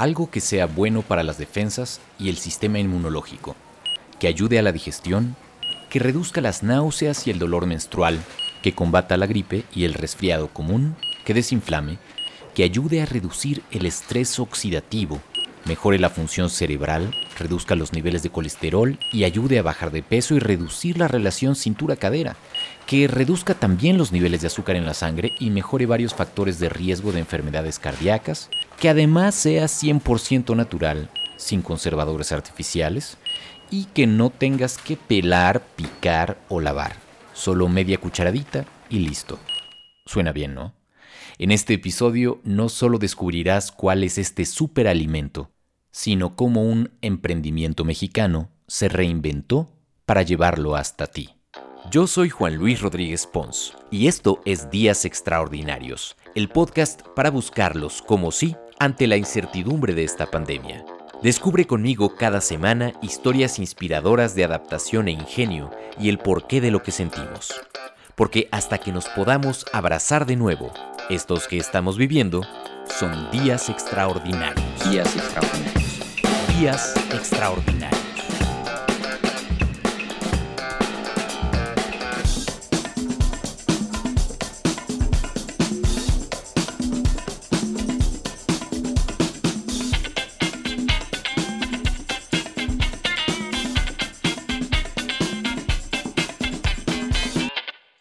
Algo que sea bueno para las defensas y el sistema inmunológico, que ayude a la digestión, que reduzca las náuseas y el dolor menstrual, que combata la gripe y el resfriado común, que desinflame, que ayude a reducir el estrés oxidativo, mejore la función cerebral, reduzca los niveles de colesterol y ayude a bajar de peso y reducir la relación cintura-cadera, que reduzca también los niveles de azúcar en la sangre y mejore varios factores de riesgo de enfermedades cardíacas, que además sea 100% natural, sin conservadores artificiales, y que no tengas que pelar, picar o lavar. Solo media cucharadita y listo. Suena bien, ¿no? En este episodio no solo descubrirás cuál es este superalimento, sino cómo un emprendimiento mexicano se reinventó para llevarlo hasta ti. Yo soy Juan Luis Rodríguez Pons y esto es Días Extraordinarios, el podcast para buscarlos como sí ante la incertidumbre de esta pandemia. Descubre conmigo cada semana historias inspiradoras de adaptación e ingenio y el porqué de lo que sentimos. Porque hasta que nos podamos abrazar de nuevo, estos que estamos viviendo son días extraordinarios. Días extraordinarios. Días extraordinarios.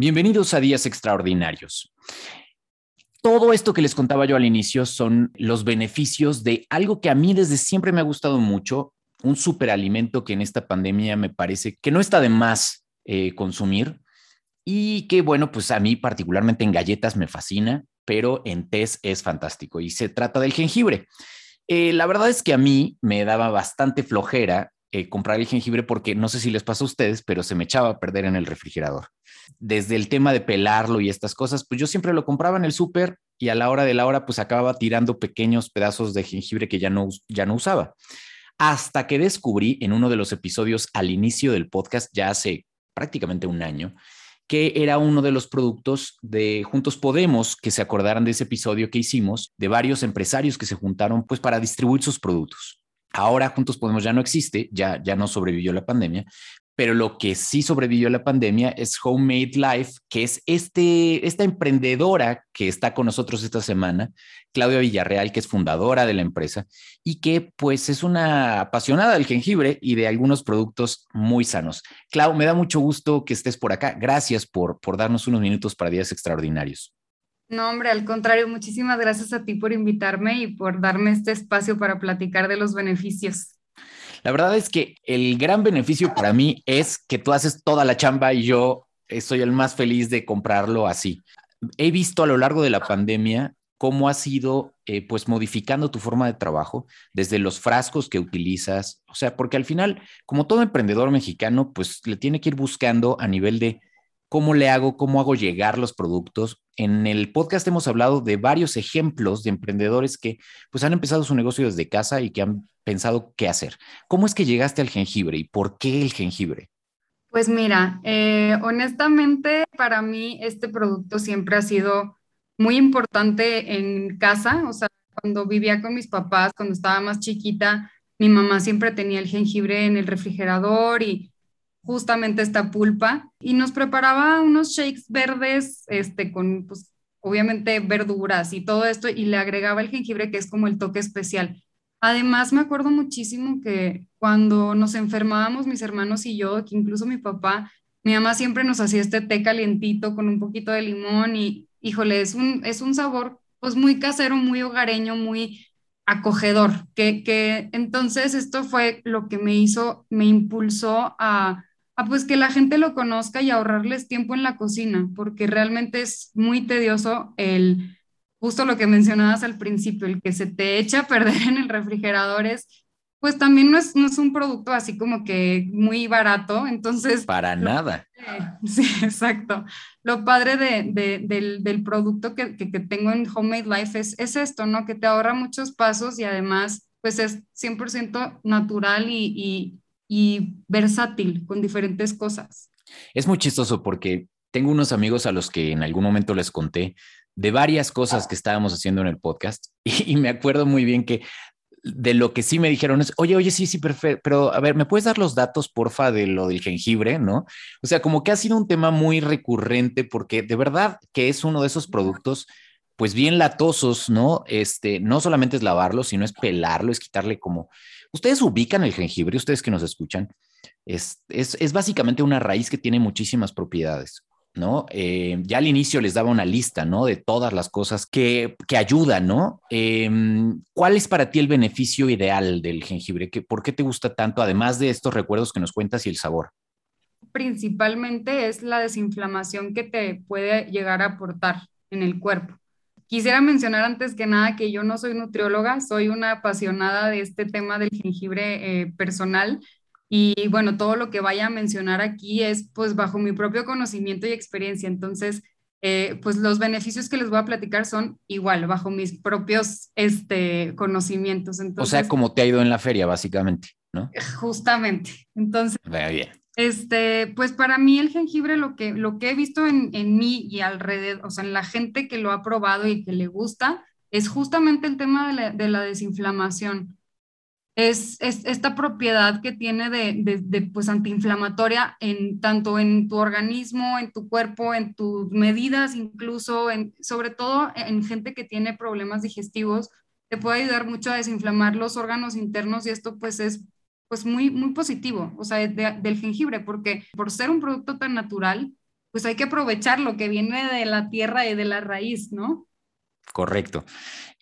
Bienvenidos a Días Extraordinarios. Todo esto que les contaba yo al inicio son los beneficios de algo que a mí desde siempre me ha gustado mucho, un superalimento que en esta pandemia me parece que no está de más eh, consumir y que bueno, pues a mí particularmente en galletas me fascina, pero en tés es fantástico y se trata del jengibre. Eh, la verdad es que a mí me daba bastante flojera eh, comprar el jengibre porque no sé si les pasa a ustedes, pero se me echaba a perder en el refrigerador. Desde el tema de pelarlo y estas cosas, pues yo siempre lo compraba en el súper y a la hora de la hora pues acababa tirando pequeños pedazos de jengibre que ya no, ya no usaba. Hasta que descubrí en uno de los episodios al inicio del podcast, ya hace prácticamente un año, que era uno de los productos de Juntos Podemos, que se acordaran de ese episodio que hicimos, de varios empresarios que se juntaron pues para distribuir sus productos. Ahora Juntos Podemos ya no existe, ya, ya no sobrevivió la pandemia, pero lo que sí sobrevivió la pandemia es Homemade Life, que es este, esta emprendedora que está con nosotros esta semana, Claudia Villarreal, que es fundadora de la empresa y que pues es una apasionada del jengibre y de algunos productos muy sanos. Clau, me da mucho gusto que estés por acá. Gracias por, por darnos unos minutos para días extraordinarios. No, hombre, al contrario, muchísimas gracias a ti por invitarme y por darme este espacio para platicar de los beneficios. La verdad es que el gran beneficio para mí es que tú haces toda la chamba y yo soy el más feliz de comprarlo así. He visto a lo largo de la pandemia cómo has ido eh, pues modificando tu forma de trabajo desde los frascos que utilizas, o sea, porque al final, como todo emprendedor mexicano, pues le tiene que ir buscando a nivel de cómo le hago, cómo hago llegar los productos. En el podcast hemos hablado de varios ejemplos de emprendedores que pues han empezado su negocio desde casa y que han pensado qué hacer. ¿Cómo es que llegaste al jengibre y por qué el jengibre? Pues mira, eh, honestamente para mí este producto siempre ha sido muy importante en casa, o sea, cuando vivía con mis papás, cuando estaba más chiquita, mi mamá siempre tenía el jengibre en el refrigerador y justamente esta pulpa y nos preparaba unos shakes verdes, este, con, pues, obviamente verduras y todo esto y le agregaba el jengibre que es como el toque especial. Además, me acuerdo muchísimo que cuando nos enfermábamos mis hermanos y yo, que incluso mi papá, mi mamá siempre nos hacía este té calientito con un poquito de limón y, híjole, es un, es un sabor pues muy casero, muy hogareño, muy acogedor, que, que entonces esto fue lo que me hizo, me impulsó a, pues que la gente lo conozca y ahorrarles tiempo en la cocina, porque realmente es muy tedioso el, justo lo que mencionabas al principio, el que se te echa a perder en el refrigerador es, pues también no es, no es un producto así como que muy barato, entonces... Para nada. sí, exacto. Lo padre de, del, del, producto que, que, que, tengo en Homemade Life es, es esto, ¿no? Que te ahorra muchos pasos y además, pues es 100% natural y, y y versátil con diferentes cosas. Es muy chistoso porque tengo unos amigos a los que en algún momento les conté de varias cosas que estábamos haciendo en el podcast y, me acuerdo muy bien que de lo que sí me dijeron es, oye, oye, sí, sí, perfecto, pero a ver, ¿me puedes dar los datos, porfa, de lo del jengibre, no? O sea, como que ha sido un tema muy recurrente porque de verdad que es uno de esos productos, pues bien latosos, ¿no? Este, no solamente es lavarlo, sino es pelarlo, es quitarle como... Ustedes ubican el jengibre, ustedes que nos escuchan, es, es, es básicamente una raíz que tiene muchísimas propiedades. ¿no? Eh, ya al inicio les daba una lista, ¿no? De todas las cosas que, que ayudan, ¿no? Em, ¿Cuál es para ti el beneficio ideal del jengibre? ¿Por qué te gusta tanto, además de estos recuerdos que nos cuentas y el sabor? Principalmente es la desinflamación que te puede llegar a aportar en el cuerpo. Quisiera mencionar antes que nada que yo no soy nutrióloga, soy una apasionada de este tema del jengibre eh, personal y bueno, todo lo que vaya a mencionar aquí es pues bajo mi propio conocimiento y experiencia. Entonces, eh, pues los beneficios que les voy a platicar son igual, bajo mis propios este, conocimientos. o sea, como te ha ido en la feria, básicamente, ¿no? Justamente. Entonces, bien. Este, pues para mí el jengibre, lo que, lo que he visto en, en mí y alrededor, o sea, en la gente que lo ha probado y que le gusta, es justamente el tema de la, de la desinflamación. Es, esta propiedad que tiene de, pues, antiinflamatoria en, tanto en tu organismo, en tu cuerpo, en tus medidas, incluso, en, sobre todo en gente que tiene problemas digestivos, te puede ayudar mucho a desinflamar los órganos internos y esto pues es pues muy, muy positivo, o sea, del jengibre, porque por ser un producto tan natural, pues hay que aprovechar lo que viene de la tierra y de la raíz, ¿no? Correcto.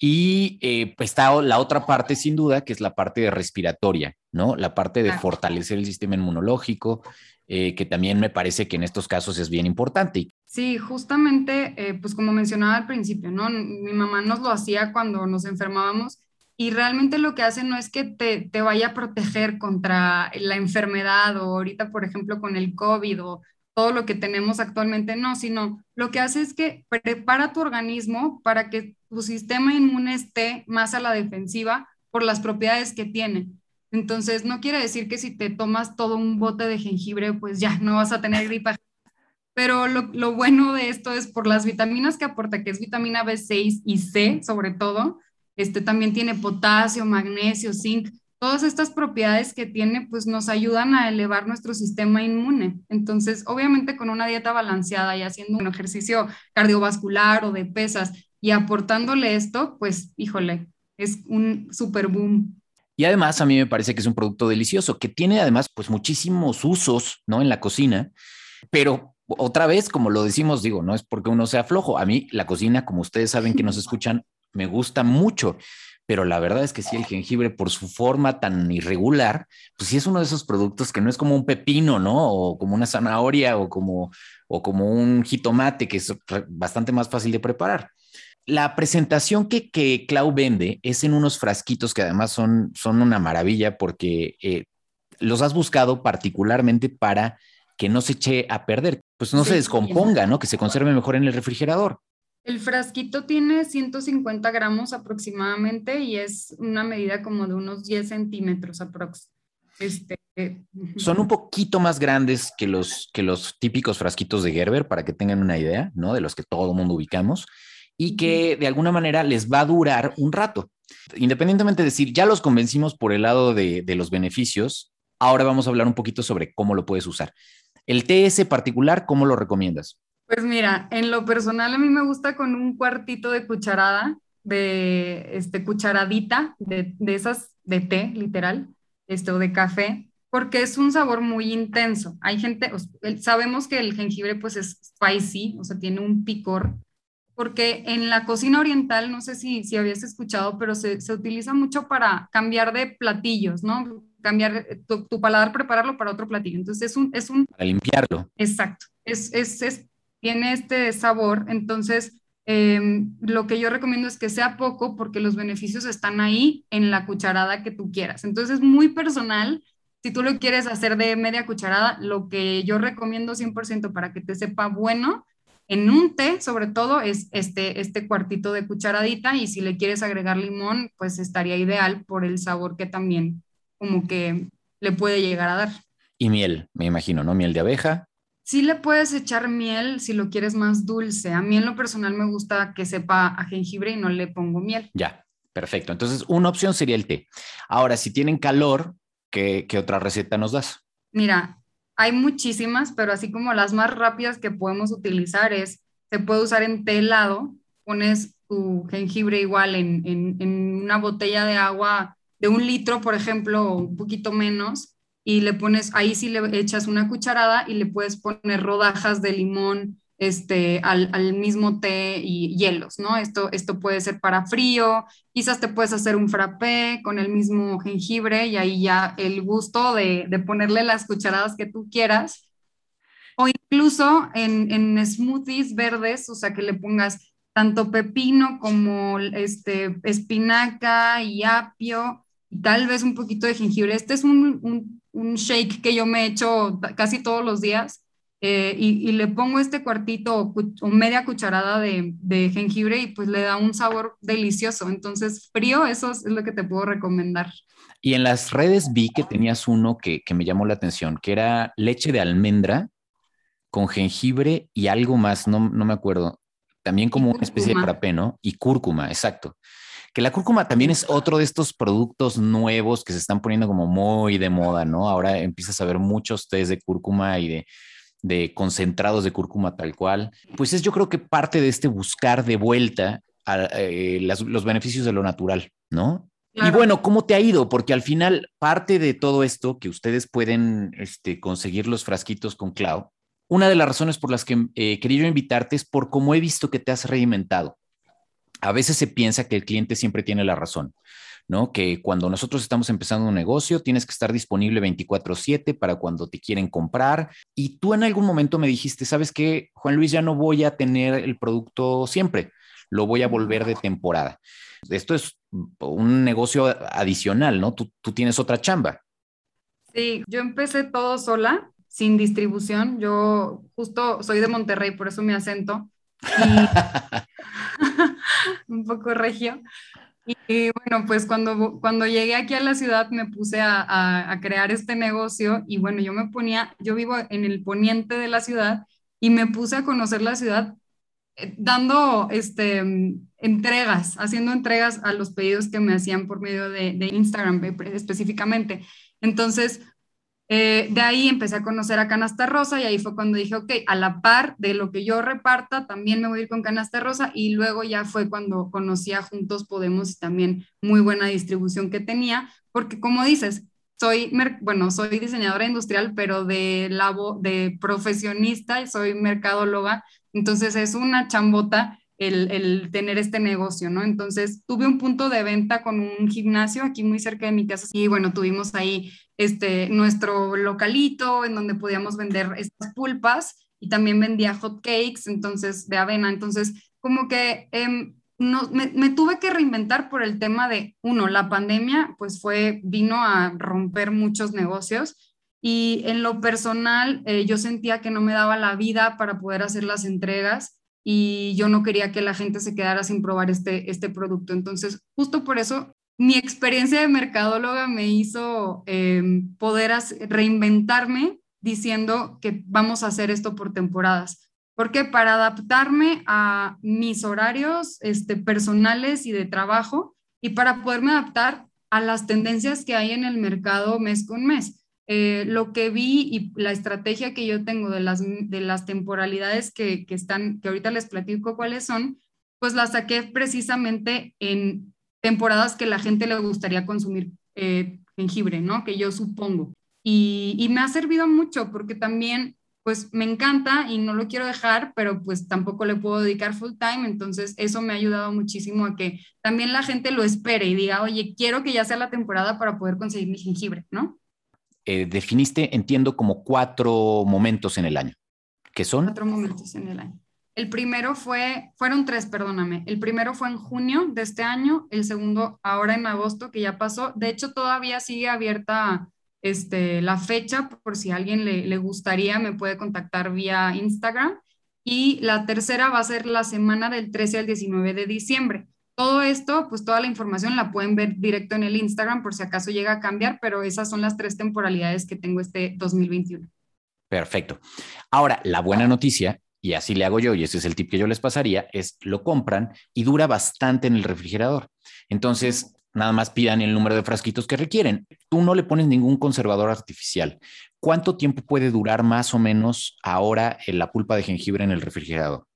Y eh, pues, está la otra parte, sin duda, que es la parte de respiratoria, ¿no? La parte de fortalecer el sistema inmunológico, eh, que también me parece que en estos casos es bien importante. Sí, justamente, eh, pues como mencionaba al principio, ¿no? Mi mamá nos lo hacía cuando nos enfermábamos y realmente lo que hace no es que te, te vaya a proteger contra la enfermedad o ahorita, por ejemplo, con el COVID o todo lo que tenemos actualmente, no, sino lo que hace es que prepara tu organismo para que tu sistema inmune esté más a la defensiva por las propiedades que tiene. Entonces, no quiere decir que si te tomas todo un bote de jengibre, pues ya no vas a tener gripa. Pero lo, lo bueno de esto es por las vitaminas que aporta, que es vitamina B6 y C sobre todo. Este también tiene potasio, magnesio, zinc todas estas propiedades que tiene, pues nos ayudan a elevar nuestro sistema inmune. Entonces, obviamente con una dieta balanceada y haciendo un ejercicio cardiovascular o de pesas y aportándole esto, pues, híjole, es un super boom. Y además a mí me parece que es un producto delicioso, que tiene además pues muchísimos usos, ¿no? En la cocina, pero otra vez, como lo decimos, digo, no es porque uno sea flojo. A mí la cocina, como ustedes saben que nos escuchan, me gusta mucho pero la verdad es que sí, el jengibre, por su forma tan irregular, pues sí es uno de esos productos que no es como un pepino, ¿no? O como una zanahoria o como, o como un jitomate, que es bastante más fácil de preparar. La presentación que, que Clau vende es en unos frasquitos que además son, son una maravilla porque eh, los has buscado particularmente para que no se eche a perder, pues no se descomponga, ¿no? Que se conserve mejor en el refrigerador. El frasquito tiene 150 gramos aproximadamente y es una medida como de unos 10 centímetros aproximadamente. Este, Son un poquito más grandes que los, que los típicos frasquitos de Gerber, para que tengan una idea, ¿no? De los que todo el mundo ubicamos, y que de alguna manera les va a durar un rato. Independientemente de decir, ya los convencimos por el lado de, de los beneficios, ahora vamos a hablar un poquito sobre cómo lo puedes usar. El TS particular, ¿cómo lo recomiendas? Pues mira, en lo personal a mí me gusta con un cuartito de cucharada, de este, cucharadita, de, esas de té, literal, este, o de café, porque es un sabor muy intenso. Hay gente, sabemos que el jengibre pues es spicy, o sea, tiene un picor, porque en la cocina oriental, no sé si, si habías escuchado, pero se, se utiliza mucho para cambiar de platillos, ¿no? Cambiar tu, tu, paladar, prepararlo para otro platillo. Entonces es un... Es un para limpiarlo. Exacto. Es, es, es tiene este sabor, entonces em, lo que yo recomiendo es que sea poco porque los beneficios están ahí en la cucharada que tú quieras. Entonces es muy personal. Si tú lo quieres hacer de media cucharada, lo que yo recomiendo 100% para que te sepa bueno en un té, sobre todo, es este, este cuartito de cucharadita y si le quieres agregar limón, pues estaría ideal por el sabor que también como que le puede llegar a dar. Y miel, me imagino, ¿no? Miel de abeja. Sí le puedes echar miel si lo quieres más dulce. A mí en lo personal me gusta que sepa a jengibre y no le pongo miel. Ya. Perfecto. Entonces, una opción sería el té. Ahora, si tienen calor, ¿qué, qué otra receta nos das? Mira, hay muchísimas, pero así como las más rápidas que podemos utilizar es, se puede usar en té helado, pones tu jengibre igual en, en, en una botella de agua de un litro, por ejemplo, o un poquito menos, y le pones, ahí sí le echas una cucharada y le puedes poner rodajas de limón este, al, mismo té y hielos, ¿no? Esto, esto puede ser para frío, quizás te puedes hacer un frappé con el mismo jengibre y ahí ya el gusto de, de ponerle las cucharadas que tú quieras. O incluso en, en, smoothies verdes, o sea, que le pongas tanto pepino como este, espinaca y apio tal vez un poquito de jengibre. Este es un, un, un shake que yo me he hecho casi todos los días eh, y, y, le pongo este cuartito o, o media cucharada de, de, jengibre y pues le da un sabor delicioso. Entonces, frío, eso es lo que te puedo recomendar. Y en las redes vi que tenías uno que, que me llamó la atención, que era leche de almendra con jengibre y algo más, no, no me acuerdo. También como una especie de frappé, ¿no? Y cúrcuma, exacto. Que la cúrcuma también es otro de estos productos nuevos que se están poniendo como muy de moda, ¿no? Ahora empiezas a ver muchos tés de cúrcuma y de, de concentrados de cúrcuma tal cual, pues es yo creo que parte de este buscar de vuelta a, eh, las, los beneficios de lo natural, ¿no? Claro. Y bueno, ¿cómo te ha ido? Porque al final, parte de todo esto que ustedes pueden este, conseguir los frasquitos con Cloud, una de las razones por las que eh, quería yo invitarte es por cómo he visto que te has reinventado. A veces se piensa que el cliente siempre tiene la razón. ¿no? Que cuando nosotros estamos empezando un negocio, tienes que estar disponible 24/7 para cuando te quieren comprar. Y tú en algún momento me dijiste, ¿sabes qué, Juan Luis? Ya no voy a tener el producto siempre, lo voy a volver de temporada. Esto es un negocio adicional, ¿no? Tú, tú tienes otra chamba. Sí, yo empecé todo sola, sin distribución. Yo justo soy de Monterrey, por eso mi acento. Y... un poco regio. Y bueno, pues cuando, cuando llegué aquí a la ciudad me puse a, crear este negocio y bueno, yo me ponía, yo vivo en el poniente de la ciudad y me puse a conocer la ciudad eh, dando este, entregas, haciendo entregas a los pedidos que me hacían por medio de Instagram específicamente. Entonces, eh, de ahí empecé a conocer a Canasta Rosa y ahí fue cuando dije, ok, a la par de lo que yo reparta, también me voy a ir con Canasta Rosa y luego ya fue cuando conocí a Juntos Podemos y también muy buena distribución que tenía, porque como dices, soy, bueno, soy diseñadora industrial, pero de, labo, de profesionista, soy mercadóloga, entonces es una chambota el, tener este negocio, ¿no? Entonces tuve un punto de venta con un gimnasio aquí muy cerca de mi casa y bueno, tuvimos ahí este, nuestro localito en donde podíamos vender estas pulpas y también vendía hot cakes, entonces de avena, entonces como que me, me, tuve que reinventar por el tema de, uno, la pandemia pues fue, vino a romper muchos negocios y en lo personal eh, yo sentía que no me daba la vida para poder hacer las entregas y yo no quería que la gente se quedara sin probar este, este producto. Entonces, justo por eso, mi experiencia de mercadóloga me hizo eh, poder reinventarme diciendo que vamos a hacer esto por temporadas. Porque para adaptarme a mis horarios este, personales y de trabajo y para poderme adaptar a las tendencias que hay en el mercado mes con mes. Eh, lo que vi y la estrategia que yo tengo de las, de las temporalidades que, que, están, que ahorita les platico cuáles son, pues las saqué precisamente en temporadas que la gente le gustaría consumir eh, jengibre, ¿no? Que yo supongo. Y, y, me ha servido mucho porque también, pues me encanta y no lo quiero dejar, pero pues tampoco le puedo dedicar full time, entonces eso me ha ayudado muchísimo a que también la gente lo espere y diga, oye, quiero que ya sea la temporada para poder conseguir mi jengibre, ¿no? Eh, definiste, entiendo, como cuatro momentos en el año. ¿Qué son? Cuatro momentos en el año. El primero fue, fueron tres, perdóname. El primero fue en junio de este año, el segundo ahora en agosto, que ya pasó. De hecho, todavía sigue abierta este, la fecha, por si alguien le, le gustaría, me puede contactar vía Instagram. Y la tercera va a ser la semana del 13 al 19 de diciembre. Todo esto, pues toda la información la pueden ver directo en el Instagram por si acaso llega a cambiar, pero esas son las tres temporalidades que tengo este 2021. Perfecto. Ahora, la buena noticia y así le hago yo, y ese es el tip que yo les pasaría, es lo compran y dura bastante en el refrigerador. Entonces, nada más pidan el número de frasquitos que requieren. Tú no le pones ningún conservador artificial. ¿Cuánto tiempo puede durar más o menos ahora la pulpa de jengibre en el refrigerador?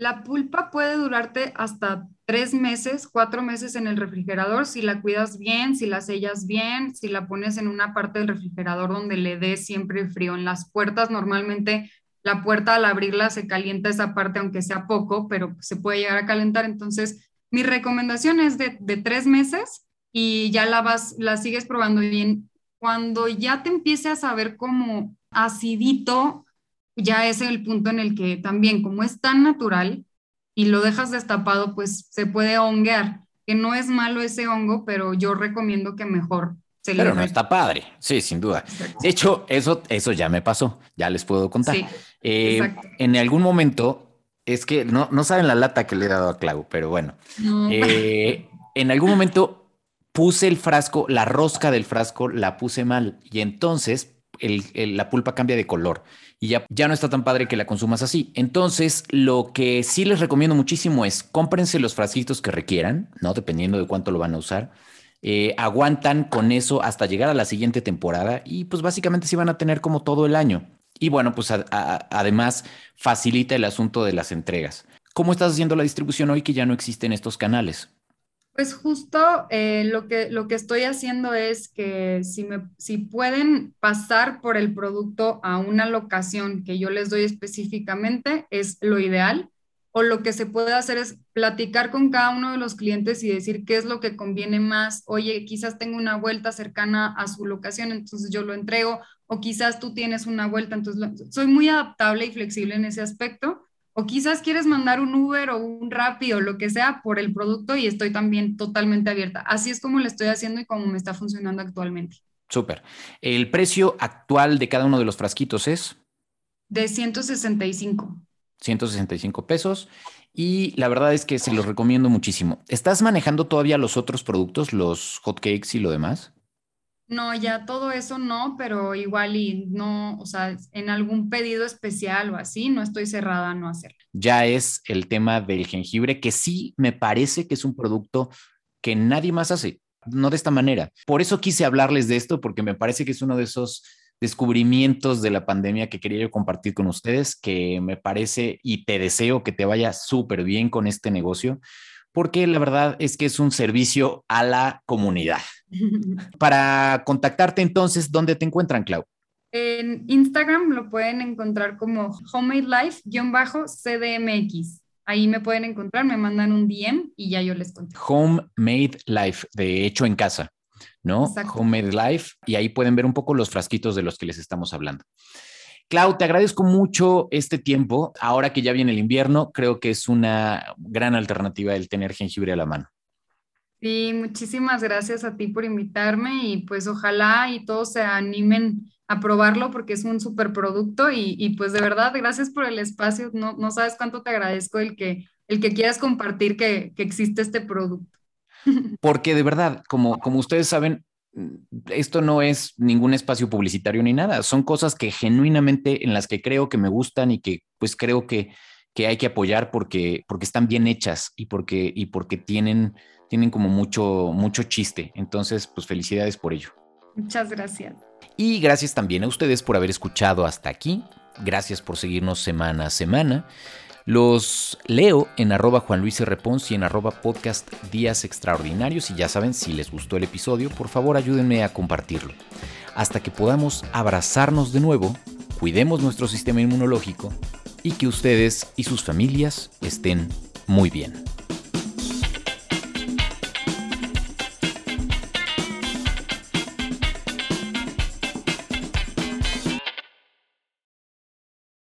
La pulpa puede durarte hasta tres meses, cuatro meses en el refrigerador si la cuidas bien, si la sellas bien, si la pones en una parte del refrigerador donde le dé siempre frío. En las puertas normalmente la puerta al abrirla se calienta esa parte aunque sea poco, pero se puede llegar a calentar. Entonces, mi recomendación es de, de tres meses y ya la vas, la sigues probando bien. Cuando ya te empiece a saber como acidito, ya es el punto en el que también, como es tan natural y lo dejas destapado, pues se puede honguear, que no es malo ese hongo, pero yo recomiendo que mejor se Pero no está padre, sí, sin duda. De hecho, eso, eso ya me pasó, ya les puedo contar. Eh, en algún momento, es que no, no saben la lata que le he dado a Clau, pero bueno, eh, en algún momento puse el frasco, la rosca del frasco la puse mal y entonces la pulpa cambia de color y ya, ya no está tan padre que la consumas así. Entonces, lo que sí les recomiendo muchísimo es cómprense los frasquitos que requieran, ¿no? Dependiendo de cuánto lo van a usar. Eh, aguantan con eso hasta llegar a la siguiente temporada y pues básicamente sí van a tener como todo el año. Y bueno, pues además facilita el asunto de las entregas. ¿Cómo estás haciendo la distribución hoy que ya no existen estos canales? Pues justo eh, lo, que, lo que estoy haciendo es que si, me, si pueden pasar por el producto a una locación que yo les doy específicamente, es lo ideal. O lo que se puede hacer es platicar con cada uno de los clientes y decir qué es lo que conviene más. Oye, quizás tengo una vuelta cercana a su locación, entonces yo lo entrego. O quizás tú tienes una vuelta, entonces soy muy adaptable y flexible en ese aspecto o quizás quieres mandar un Uber o un Rappi o lo que sea por el producto y estoy también totalmente abierta. Así es como lo estoy haciendo y como me está funcionando actualmente. Súper. ¿El precio actual de cada uno de los frasquitos es? De 165. 165 pesos. Y la verdad es que se los recomiendo muchísimo. ¿Estás manejando todavía los otros productos, los hotcakes y lo demás? No, ya todo eso no, pero igual y no, o sea, en algún pedido especial o así, no estoy cerrada a no hacerlo. Ya es el tema del jengibre, que sí me parece que es un producto que nadie más hace, no de esta manera. Por eso quise hablarles de esto, porque me parece que es uno de esos descubrimientos de la pandemia que quería yo compartir con ustedes, que me parece y te deseo que te vaya súper bien con este negocio, porque la verdad es que es un servicio a la comunidad. Para contactarte entonces, ¿dónde te encuentran, Clau? En Instagram lo pueden encontrar como homemade life-cdmx. Ahí me pueden encontrar, me mandan un DM y ya yo les contesto. Homemade Life, de hecho en casa, ¿no? Homemade Life. Y ahí pueden ver un poco los frasquitos de los que les estamos hablando. Clau, te agradezco mucho este tiempo. Ahora que ya viene el invierno, creo que es una gran alternativa el tener jengibre a la mano. Sí, muchísimas gracias a ti por invitarme y pues ojalá y todos se animen a probarlo porque es un super producto y, pues de verdad, gracias por el espacio. No, no sabes cuánto te agradezco el que, el que quieras compartir que, que existe este producto. Porque de verdad, como, como ustedes saben, esto no es ningún espacio publicitario ni nada, son cosas que genuinamente en las que creo que me gustan y que pues creo que, que hay que apoyar porque, porque están bien hechas y porque, y porque tienen, tienen como mucho, mucho chiste. Entonces, pues felicidades por ello. Muchas gracias. Y gracias también a ustedes por haber escuchado hasta aquí. Gracias por seguirnos semana a semana. Los leo en arroba Juan Luis y en arroba podcast Días Extraordinarios y ya saben, si les gustó el episodio, por favor ayúdenme a compartirlo. Hasta que podamos abrazarnos de nuevo, cuidemos nuestro sistema inmunológico y que ustedes y sus familias estén muy bien.